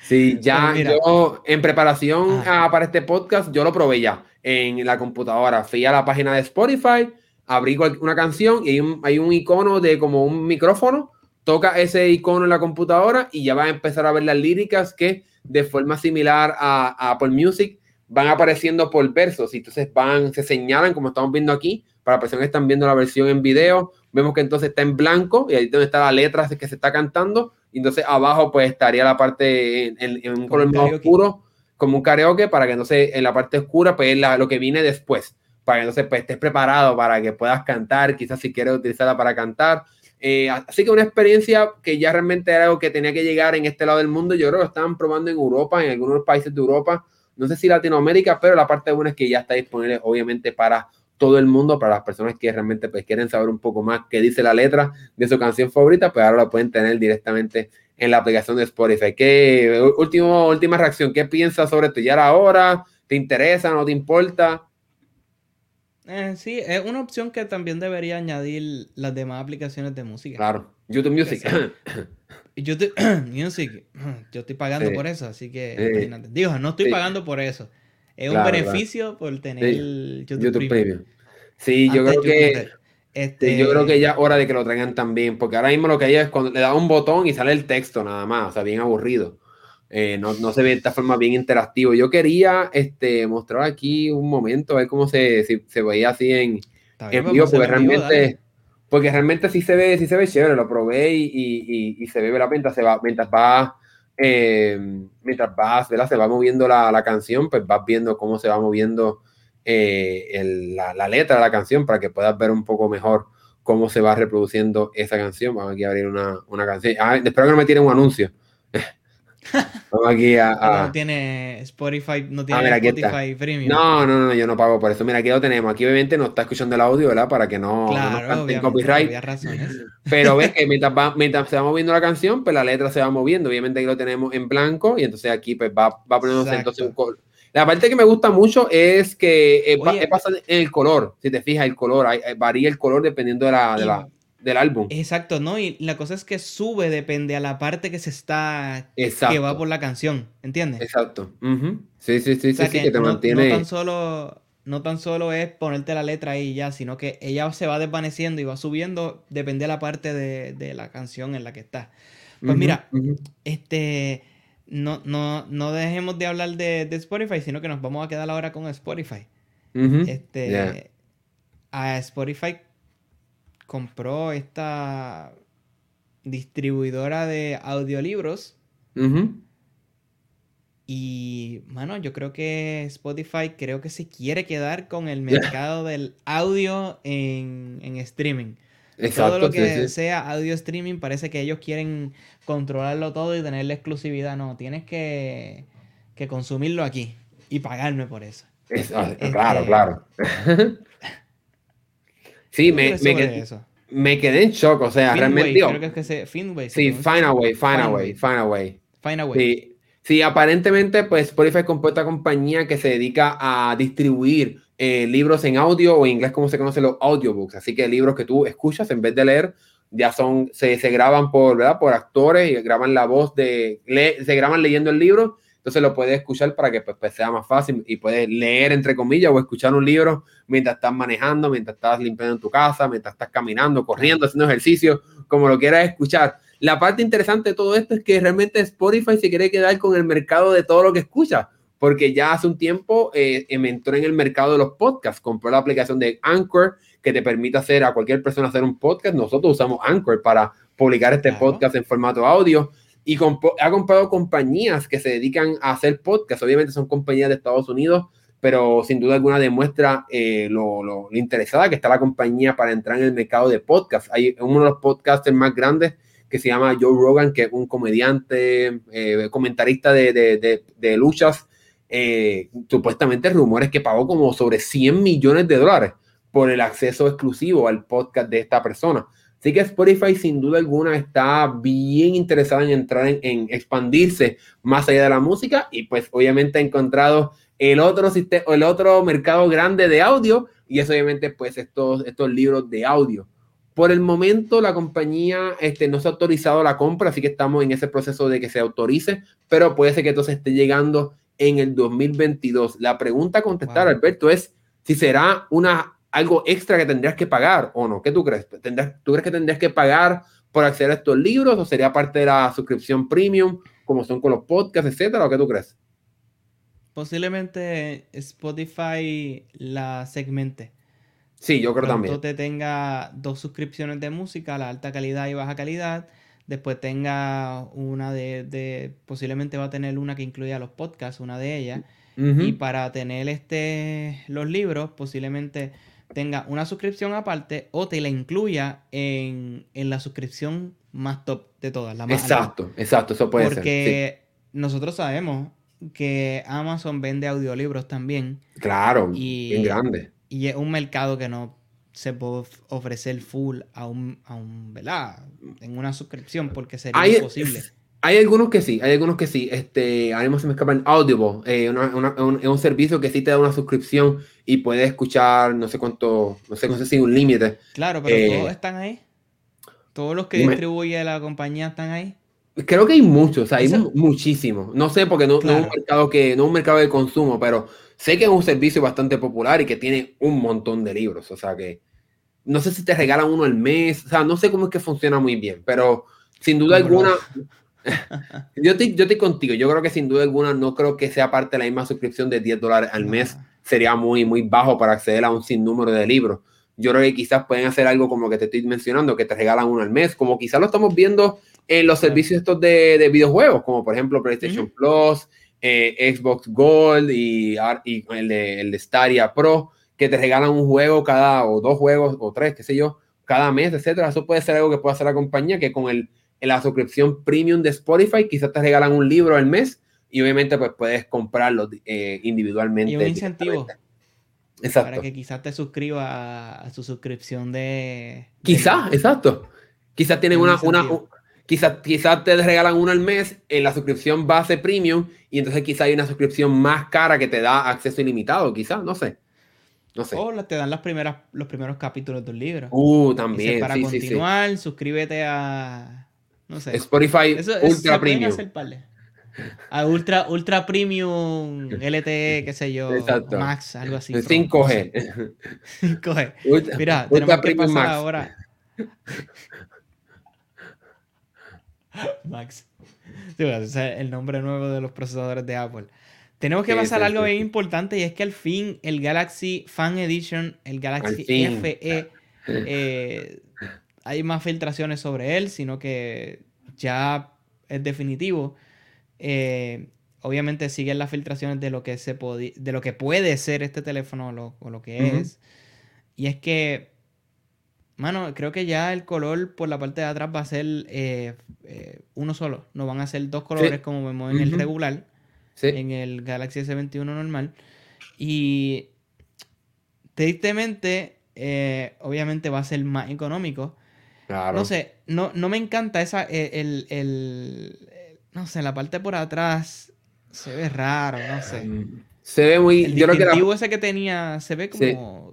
Sí, ya yo en preparación para este podcast, yo lo probé ya en la computadora. Fui a la página de Spotify, abrí una canción y hay un, hay un icono de como un micrófono. Toca ese icono en la computadora y ya va a empezar a ver las líricas que de forma similar a, Apple Music van apareciendo por versos y entonces van, se señalan como estamos viendo aquí, para las personas que están viendo la versión en video, vemos que entonces está en blanco y ahí donde está la letra que se está cantando entonces abajo pues estaría la parte en, un color más oscuro como un karaoke para que entonces en la parte oscura pues la, lo que viene después para que entonces pues, estés preparado para que puedas cantar quizás si quieres utilizarla para cantar eh, así que una experiencia que ya realmente era algo que tenía que llegar en este lado del mundo. Yo creo que lo estaban probando en Europa, en algunos países de Europa. No sé si Latinoamérica, pero la parte buena es que ya está disponible, obviamente, para todo el mundo, para las personas que realmente pues, quieren saber un poco más qué dice la letra de su canción favorita, pues ahora lo pueden tener directamente en la aplicación de Spotify. ¿Qué, último, última reacción, ¿qué piensas sobre esto? ¿Ya era hora? ¿Te interesa? ¿No te importa? Eh, sí, es una opción que también debería añadir las demás aplicaciones de música. Claro, YouTube Music. YouTube Music, yo estoy pagando por eso, así que Digo, no estoy pagando por eso. Es un beneficio por tener YouTube, Premium. Sí, yo creo que este... yo creo que ya es hora de que lo traigan también, porque ahora mismo lo que hay es cuando le da un botón y sale el texto nada más, o sea, bien aburrido. Eh, no, se ve de esta forma bien interactivo. Yo quería este, mostrar aquí un momento, a ver cómo se, se veía así en, en vivo, porque realmente, porque realmente sí se ve, sí se ve chévere, lo probé y, y, y, se ve, la mientras se va, mientras va, eh, mientras vas, se va moviendo la, la, canción, pues vas viendo cómo se va moviendo eh, el, la, letra de la canción para que puedas ver un poco mejor cómo se va reproduciendo esa canción. Vamos a abrir una, una canción. Ah, espero que no me tiren un anuncio. Vamos aquí a, No tiene Spotify, no tiene Spotify Premium. No, no, no, yo no pago por eso. Mira, aquí lo tenemos. Aquí obviamente no está escuchando el audio, ¿verdad? Para que no, claro, nos copyright. Pero ves que mientras, va, mientras se va moviendo la canción, pues la letra se va moviendo. Obviamente aquí lo tenemos en blanco y entonces aquí pues va, va poniéndose entonces un color. La parte que me gusta mucho es que eh, pasa en el color. Si te fijas, el color, varía el color dependiendo de la, de la del álbum. Exacto, ¿no? Y la cosa es que sube, depende a la parte que se está. que va por la canción, ¿entiendes? Exacto. Sí, sí, sí, sí, que, te mantiene. No tan, solo, no tan solo es ponerte la letra ahí ya, sino que ella se va desvaneciendo y va subiendo, depende de la parte de, la canción en la que está. Pues mira, este. No, no, no dejemos de hablar de, Spotify, sino que nos vamos a quedar ahora con Spotify. Este. A Spotify compró esta distribuidora de audiolibros. Y, mano, yo creo que Spotify creo que se quiere quedar con el mercado del audio en, streaming. todo lo que sea audio streaming parece que ellos quieren controlarlo todo y tener la exclusividad. No, tienes que, consumirlo aquí y pagarme por eso. Ah, claro, este, claro. Sí, me, me, quedé, me, quedé, en shock, o sea, realmente... creo que es que se, Finway. Sí, Find a Way, Find a Way, Find a Way. Find a Way. Sí, sí, aparentemente, pues Spotify compró esta compañía que se dedica a distribuir eh, libros en audio o en inglés como se conoce los audiobooks. Así que libros que tú escuchas en vez de leer ya son, se, se graban por, ¿verdad? por actores y graban la voz de, se graban leyendo el libro entonces lo puedes escuchar para que pues, pues, sea más fácil y puedes leer entre comillas o escuchar un libro mientras estás manejando, mientras estás limpiando en tu casa, mientras estás caminando, corriendo, haciendo ejercicio, como lo quieras escuchar. La parte interesante de todo esto es que realmente Spotify se quiere quedar con el mercado de todo lo que escucha, porque ya hace un tiempo eh, entró en el mercado de los podcasts, compró la aplicación de Anchor que te permite hacer a cualquier persona hacer un podcast. Nosotros usamos Anchor para publicar este podcast en formato audio y ha comprado compañías que se dedican a hacer podcasts. Obviamente son compañías de Estados Unidos, pero sin duda alguna demuestra eh, lo, interesada que está la compañía para entrar en el mercado de podcasts. Hay uno de los podcasters más grandes que se llama Joe Rogan, que es un comediante, eh, comentarista de, de, de, luchas. Eh, supuestamente rumores que pagó como sobre 100 millones de dólares por el acceso exclusivo al podcast de esta persona. Así que Spotify sin duda alguna está bien interesada en entrar en, expandirse más allá de la música y pues obviamente ha encontrado el otro, el otro mercado grande de audio y es obviamente pues estos, estos libros de audio. Por el momento, la compañía este, no se ha autorizado la compra, así que estamos en ese proceso de que se autorice, pero puede ser que entonces esté llegando en el 2022. La pregunta a contestar, Alberto, es si será una, algo extra que tendrías que pagar o no. ¿Qué tú crees? ¿Tú crees que tendrías que pagar por acceder a estos libros o sería parte de la suscripción premium, como son con los podcasts, etcétera? ¿O qué tú crees? Posiblemente Spotify la segmente. Sí, yo creo también. te tenga dos suscripciones de música, la alta calidad y baja calidad. Después tenga una de, posiblemente va a tener una que incluya los podcasts, una de ellas. Y para tener este, los libros, posiblemente tenga una suscripción aparte o te la incluya en, la suscripción más top de todas. La más exacto, exacto, eso puede ser. Porque nosotros sabemos que Amazon vende audiolibros también. Claro, y, bien grande y es un mercado que no se puede ofrecer full a un, a un ¿verdad? En una suscripción porque sería imposible. Hay algunos que sí, hay algunos que sí. Este, ahora mismo se me escapan Audible, eh, un, es un servicio que sí te da una suscripción y puedes escuchar no sé cuánto, no sé, no sé si un límite. Claro, pero eh, todos están ahí. Todos los que distribuye la compañía están ahí. Creo que hay muchos, hay muchísimos. No sé, porque no, no, es un mercado que, no es un mercado de consumo, pero Sé que es un servicio bastante popular y que tiene un montón de libros, o sea que no sé si te regalan uno al mes, o sea, no sé cómo es que funciona muy bien, pero sin duda alguna, yo, estoy, yo estoy contigo, yo creo que sin duda alguna no creo que sea parte de la misma suscripción de 10 dólares al mes, sería muy, muy bajo para acceder a un sinnúmero de libros. Yo creo que quizás pueden hacer algo como que te estoy mencionando, que te regalan uno al mes, como quizás lo estamos viendo en los servicios estos de, de videojuegos, como por ejemplo PlayStation Plus, eh, Xbox Gold y, el, de, el de Stadia Pro, que te regalan un juego cada, o dos juegos, o tres, qué sé yo, cada mes, etcétera. Eso puede ser algo que pueda hacer la compañía, que con el, la suscripción premium de Spotify, quizás te regalan un libro al mes y obviamente pues puedes comprarlo eh, individualmente. Y un incentivo. Exacto. Para que quizás te suscriba a, su suscripción de... Quizás, exacto. Quizás tienen una, una, Quizás quizá te regalan uno al mes en la suscripción base premium y entonces quizá hay una suscripción más cara que te da acceso ilimitado, quizás, no sé. No sé. O te dan las primeras, los primeros capítulos del libro. Uh, también. para continuar, suscríbete a. No sé. Spotify Ultra Premium. A Ultra, Ultra Premium, LTE, qué sé yo, Max, algo así. 5G. 5G. Mira, tenemos que pasar ahora. Max. es el nombre nuevo de los procesadores de Apple. Tenemos que pasar algo bien importante y es que al fin el Galaxy Fan Edition, el Galaxy FE, eh, hay más filtraciones sobre él, sino que ya es definitivo. Eh, obviamente siguen las filtraciones de lo que se de lo que puede ser este teléfono o lo, que es. Y es que Mano, creo que ya el color por la parte de atrás va a ser eh, eh, uno solo. No van a ser dos colores como vemos en el regular. En el Galaxy S21 normal. Y tristemente, eh, obviamente va a ser más económico. Claro. No sé, no, no me encanta esa. El, el, no sé, la parte por atrás se ve raro, no sé. Mm, se ve muy. El yo creo ese que tenía se ve como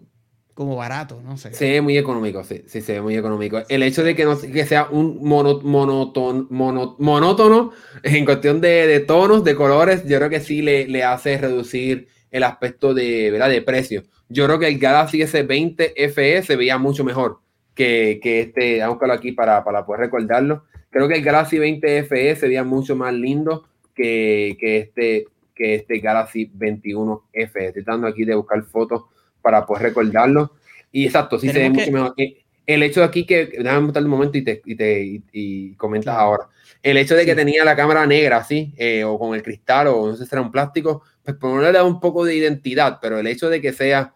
como barato, no sé. Se ve muy económico, sí, sí, se ve muy económico. El hecho de que, no, que sea un mono, monótono en cuestión de, tonos, de colores, yo creo que sí le, le, hace reducir el aspecto de, ¿verdad? de precio. Yo creo que el Galaxy S20 FE se veía mucho mejor que, que este, vamos a aquí para, para poder recordarlo. Creo que el Galaxy 20 FE se veía mucho más lindo que, que, este, que este Galaxy 21 FE. Estoy tratando aquí de buscar fotos para poder recordarlo. Y exacto, sí se ve mucho mejor. Eh, el hecho de aquí que, déjame montar un momento y te, y te y, comentas ahora. El hecho de que tenía la cámara negra así, eh, o con el cristal, o no sé si era un plástico, pues por le da un poco de identidad, pero el hecho de que sea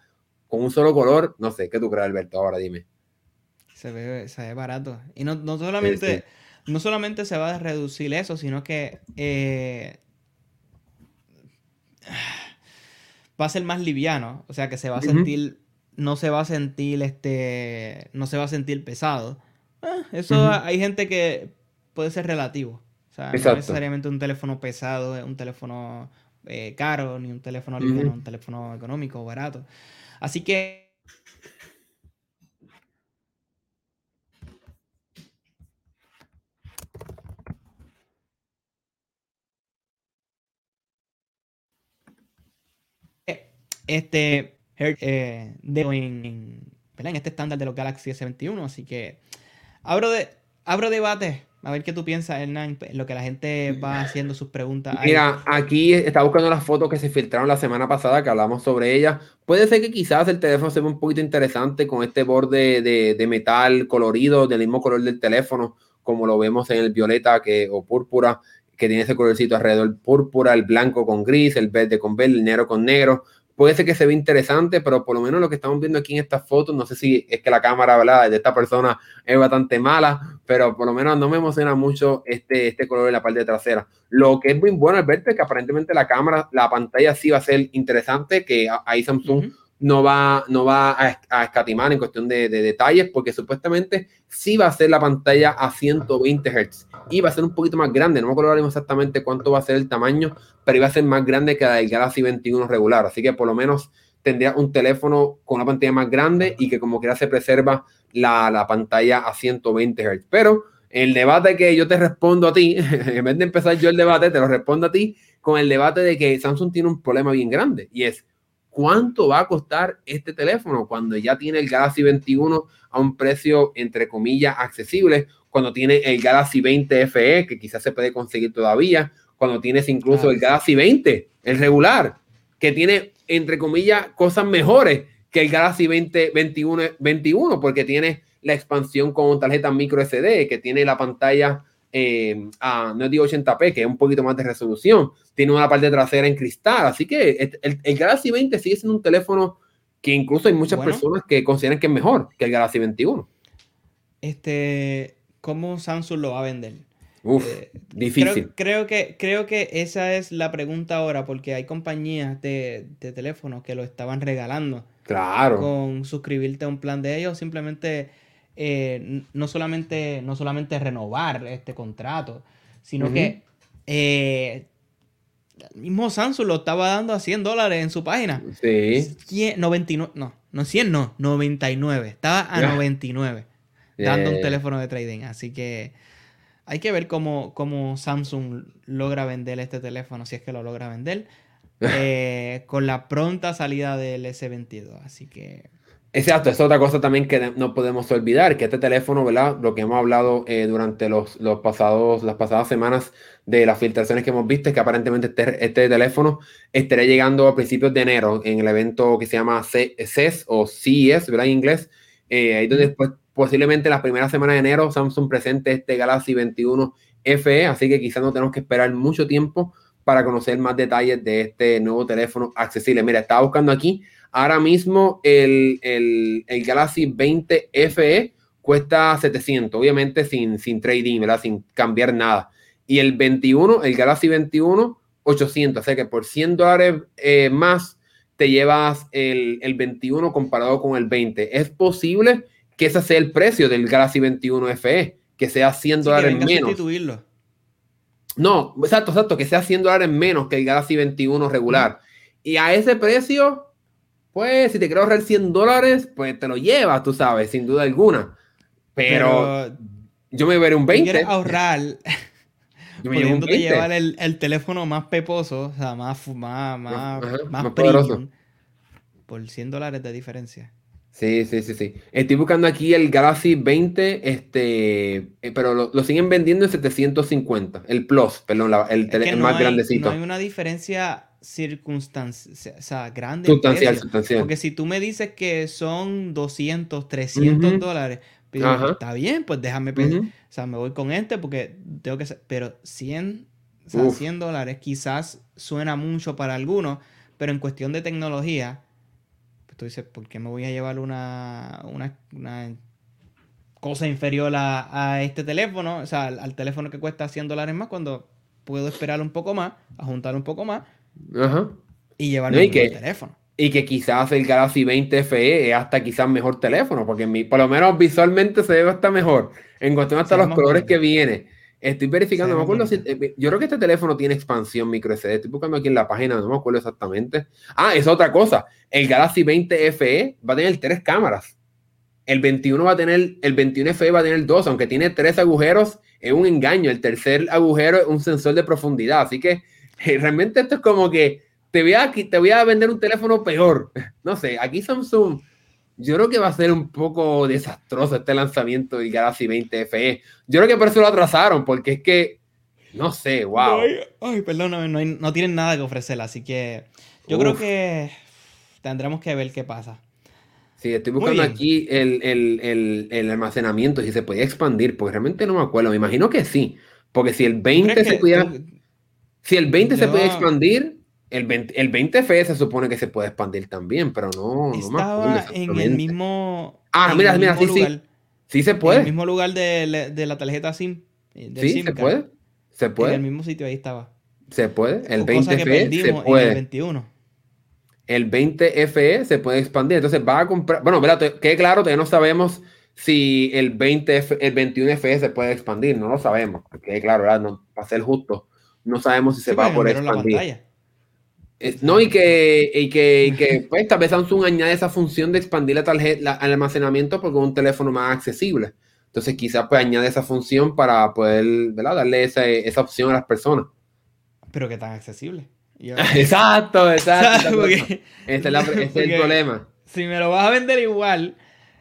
con un solo color, no sé, ¿qué tú crees, Alberto? Ahora dime. Se ve, se ve barato. Y no, no solamente, no solamente se va a reducir eso, sino que eh, va a ser más liviano, o sea que se va a sentir, no se va a sentir este, no se va a sentir pesado. Ah, eso hay gente que puede ser relativo. O sea, no necesariamente un teléfono pesado, un teléfono eh, caro, ni un teléfono liviano, un teléfono económico, barato. Así que este, eh, de, en, en, este estándar de los Galaxy S21. Así que abro, de, abro debate. A ver qué tú piensas, Hernán, lo que la gente va haciendo sus preguntas. Mira, aquí está buscando las fotos que se filtraron la semana pasada, que hablamos sobre ellas. Puede ser que quizás el teléfono se vea un poquito interesante con este borde de, de metal colorido, del mismo color del teléfono, como lo vemos en el violeta que, o púrpura, que tiene ese colorcito alrededor, púrpura, el blanco con gris, el verde con verde, el negro con negro puede ser que se ve interesante, pero por lo menos lo que estamos viendo aquí en estas fotos, no sé si es que la cámara de esta persona es bastante mala, pero por lo menos no me emociona mucho este, este color en la parte trasera. Lo que es muy bueno al verte es que aparentemente la cámara, la pantalla sí va a ser interesante, que ahí Samsung no va, no va a, escatimar en cuestión de, detalles, porque supuestamente sí va a ser la pantalla a 120 Hz y va a ser un poquito más grande. No me acuerdo exactamente cuánto va a ser el tamaño, pero iba a ser más grande que la del Galaxy 21 regular. Así que por lo menos tendría un teléfono con una pantalla más grande y que como quiera se preserva la, la pantalla a 120 Hz. Pero el debate que yo te respondo a ti, en vez de empezar yo el debate, te lo respondo a ti con el debate de que Samsung tiene un problema bien grande y es cuánto va a costar este teléfono cuando ya tiene el Galaxy 21 a un precio entre comillas accesible, cuando tiene el Galaxy 20 FE que quizás se puede conseguir todavía, cuando tienes incluso el Galaxy 20, el regular, que tiene entre comillas cosas mejores que el Galaxy 20 21, 21 porque tiene la expansión con tarjeta micro SD, que tiene la pantalla eh, a, no es 80p, que es un poquito más de resolución. Tiene una parte trasera en cristal. Así que el, el, Galaxy 20 sigue siendo un teléfono que incluso hay muchas personas que consideran que es mejor que el Galaxy 21. Este, ¿Cómo Samsung lo va a vender? Uf, eh, difícil. Creo, que, creo que esa es la pregunta ahora, porque hay compañías de, de teléfonos que lo estaban regalando. Claro. Con suscribirte a un plan de ellos, simplemente eh, no, solamente, no solamente renovar este contrato, sino que eh, el mismo Samsung lo estaba dando a 100 dólares en su página. Sí. 99, no, no 100, no, 99. Estaba a 99 dando un teléfono de trading. Así que hay que ver cómo, cómo, Samsung logra vender este teléfono, si es que lo logra vender, eh, con la pronta salida del S22. Así que Exacto, es otra cosa también que no podemos olvidar, que este teléfono, ¿verdad? Lo que hemos hablado eh, durante los, los, pasados, las pasadas semanas de las filtraciones que hemos visto es que aparentemente este, este teléfono estaría llegando a principios de enero en el evento que se llama CES o CES, ¿verdad? En inglés. Eh, ahí donde después, posiblemente las primeras semanas de enero, Samsung presente este Galaxy 21 FE, así que quizás no tenemos que esperar mucho tiempo para conocer más detalles de este nuevo teléfono accesible. Mira, estaba buscando aquí Ahora mismo el, Galaxy 20 FE cuesta 700, obviamente sin, sin trading, ¿verdad? Sin cambiar nada. Y el 21, el Galaxy 21, 800. O sea que por 100 dólares eh, más te llevas el, 21 comparado con el 20. Es posible que ese sea el precio del Galaxy 21 FE, que sea 100 dólares menos. No, exacto, exacto, que sea 100 dólares menos que el Galaxy 21 regular. Y a ese precio, pues si te quiero ahorrar 100 dólares, pues te lo llevas, tú sabes, sin duda alguna. Pero, yo me veré un 20. quieres ahorrar, yo me llevar el, el, teléfono más peposo, o sea, más, más, más, más, premium, por 100 dólares de diferencia. Sí, sí, sí, sí. Estoy buscando aquí el Galaxy 20, este, eh, pero lo, siguen vendiendo en 750. El Plus, perdón, el, el más grandecito. No hay una diferencia circunstancia, o sea, grande. Sustancial, sustancial. Porque si tú me dices que son 200, 300 dólares, pero está bien, pues déjame, o sea, me voy con este porque tengo que, pero 100, o sea, 100 dólares quizás suena mucho para algunos, pero en cuestión de tecnología, pues tú dices, ¿por qué me voy a llevar una, una, una cosa inferior a, a, este teléfono? O sea, al, al teléfono que cuesta 100 dólares más cuando puedo esperar un poco más, a juntar un poco más y llevarlo en el teléfono. Y que quizás el Galaxy 20 FE es hasta quizás mejor teléfono, porque mi, por lo menos visualmente se ve hasta mejor. En cuestión hasta los colores que viene. Estoy verificando, no me acuerdo si. Eh, yo creo que este teléfono tiene expansión micro SD. Estoy buscando aquí en la página, no me acuerdo exactamente. Ah, es otra cosa. El Galaxy 20 FE va a tener tres cámaras. El 21 va a tener, el 21 FE va a tener dos, aunque tiene tres agujeros, es un engaño. El tercer agujero es un sensor de profundidad. Así que realmente esto es como que te voy a, te voy a vender un teléfono peor. No sé, aquí Samsung, yo creo que va a ser un poco desastroso este lanzamiento del Galaxy 20 FE. Yo creo que por eso lo atrasaron, porque es que, no sé, wow. ay, perdóname, no, no, tienen nada que ofrecer, así que yo creo que tendremos que ver qué pasa. Sí, estoy buscando aquí el, el, el, almacenamiento, si se podía expandir, porque realmente no me acuerdo. Me imagino que sí, porque si el 20 se pudiera. Si el 20 se puede expandir, el 20, el 20 FE se supone que se puede expandir también, pero no, no me acuerdo en el mismo. Ah, mira, mira, sí, sí. Sí se puede. En el mismo lugar de, de la tarjeta SIM. Eh, sí, se puede. Se puede. En el mismo sitio ahí estaba. Se puede. El 20 FE se puede. el 21. El 20 FE se puede expandir. Entonces va a comprar. Bueno, verdad, quede claro, todavía no sabemos si el 20 F, el 21 FE se puede expandir. No lo sabemos. Quede claro, ¿verdad? No, para ser justo, no sabemos si se va a poder expandir. No, y que, y que, y que pues, tal vez Samsung añade esa función de expandir la tarjeta, el almacenamiento porque es un teléfono más accesible. Entonces, quizás pues añade esa función para poder ¿verdad? darle esa, esa opción a las personas. Pero que tan accesible. exacto, exacto. este es, es el problema. Si me lo vas a vender igual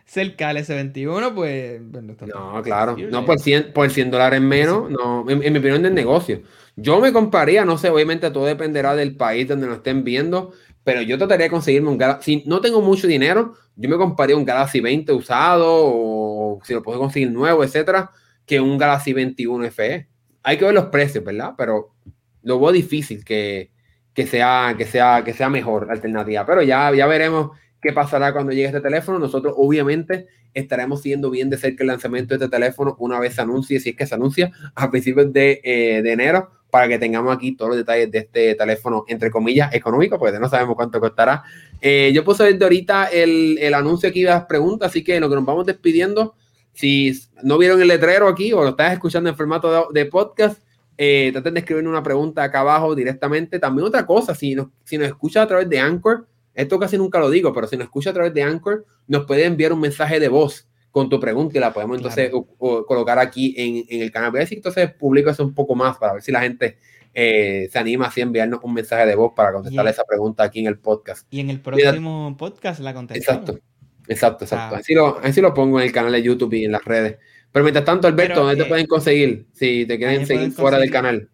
cerca del S21, pues. no, claro. No, por 100, por 100 dólares menos, no. En, mi opinión, del negocio. Yo me compraría, no sé, obviamente todo dependerá del país donde nos estén viendo, pero yo trataría de conseguirme un Galaxy. Si no tengo mucho dinero, yo me compraría un Galaxy 20 usado o si lo puedo conseguir nuevo, etcétera, que un Galaxy 21 FE. Hay que ver los precios, ¿verdad? Pero lo veo difícil que, que, sea, que, sea, que sea mejor alternativa. Pero ya, ya veremos qué pasará cuando llegue este teléfono. Nosotros, obviamente, estaremos siguiendo bien de cerca el lanzamiento de este teléfono una vez se anuncie, si es que se anuncia, a principios de, eh, de enero para que tengamos aquí todos los detalles de este teléfono, entre comillas, económico, porque no sabemos cuánto costará. Eh, yo puse desde ahorita el, el, anuncio aquí de las preguntas, así que lo que nos vamos despidiendo, si no vieron el letrero aquí o lo estás escuchando en formato de, podcast, eh, traten de escribir una pregunta acá abajo directamente. También otra cosa, si nos, si nos escucha a través de Anchor, esto casi nunca lo digo, pero si nos escucha a través de Anchor, nos puede enviar un mensaje de voz con tu pregunta y la podemos entonces colocar aquí en, en, el canal. Voy a decir entonces publico eso un poco más para ver si la gente eh, se anima así a enviarnos un mensaje de voz para contestarle esa pregunta aquí en el podcast. Y en el próximo podcast la contestamos. Exacto, exacto, exacto. Así, lo, así lo pongo en el canal de YouTube y en las redes. Pero mientras tanto, Alberto, ¿dónde te eh, pueden conseguir si te quieren seguir fuera del canal?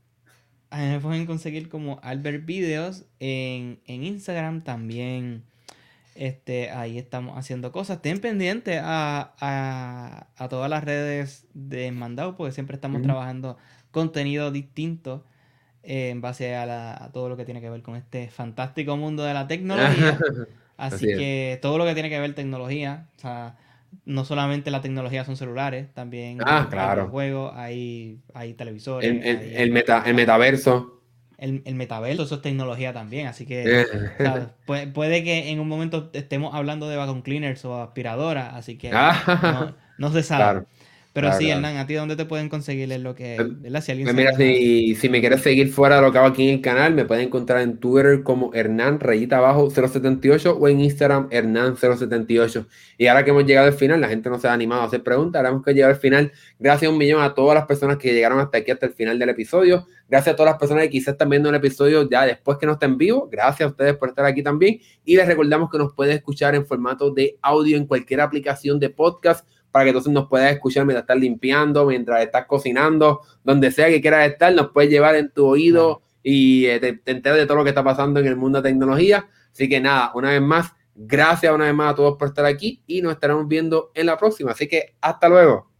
A mí me pueden conseguir como Albert Videos en, en Instagram también este, ahí estamos haciendo cosas. Ten pendiente a, a, todas las redes de Mandado, porque siempre estamos trabajando contenido distinto eh, en base a, todo lo que tiene que ver con este fantástico mundo de la tecnología. Así, que todo lo que tiene que ver tecnología, o sea, no solamente la tecnología son celulares, también ah, claro. hay juegos, hay, hay televisores. El, meta, el metaverso el, el, metaverso, eso es tecnología también, así que eh. puede, que en un momento estemos hablando de vacuum cleaners o aspiradoras, así que ah. no, se sabe. Pero sí, Hernán, ¿a ti dónde te pueden conseguir lo que... Pues, si, alguien mira, si, si, me quieres seguir fuera de lo que hago aquí en el canal, me pueden encontrar en Twitter como Hernán rayita abajo 078 o en Instagram Hernán 078. Y ahora que hemos llegado al final, la gente no se ha animado a hacer preguntas, ahora hemos que llegar al final. Gracias a un millón a todas las personas que llegaron hasta aquí, hasta el final del episodio. Gracias a todas las personas que quizás están viendo el episodio ya después que no está en vivo. Gracias a ustedes por estar aquí también. Y les recordamos que nos pueden escuchar en formato de audio en cualquier aplicación de podcast para que entonces nos puedas escuchar mientras estás limpiando, mientras estás cocinando, donde sea que quieras estar, nos puedes llevar en tu oído y eh, te, te enteras de todo lo que está pasando en el mundo de tecnología. Así que nada, una vez más, gracias una vez más a todos por estar aquí y nos estaremos viendo en la próxima. Así que hasta luego.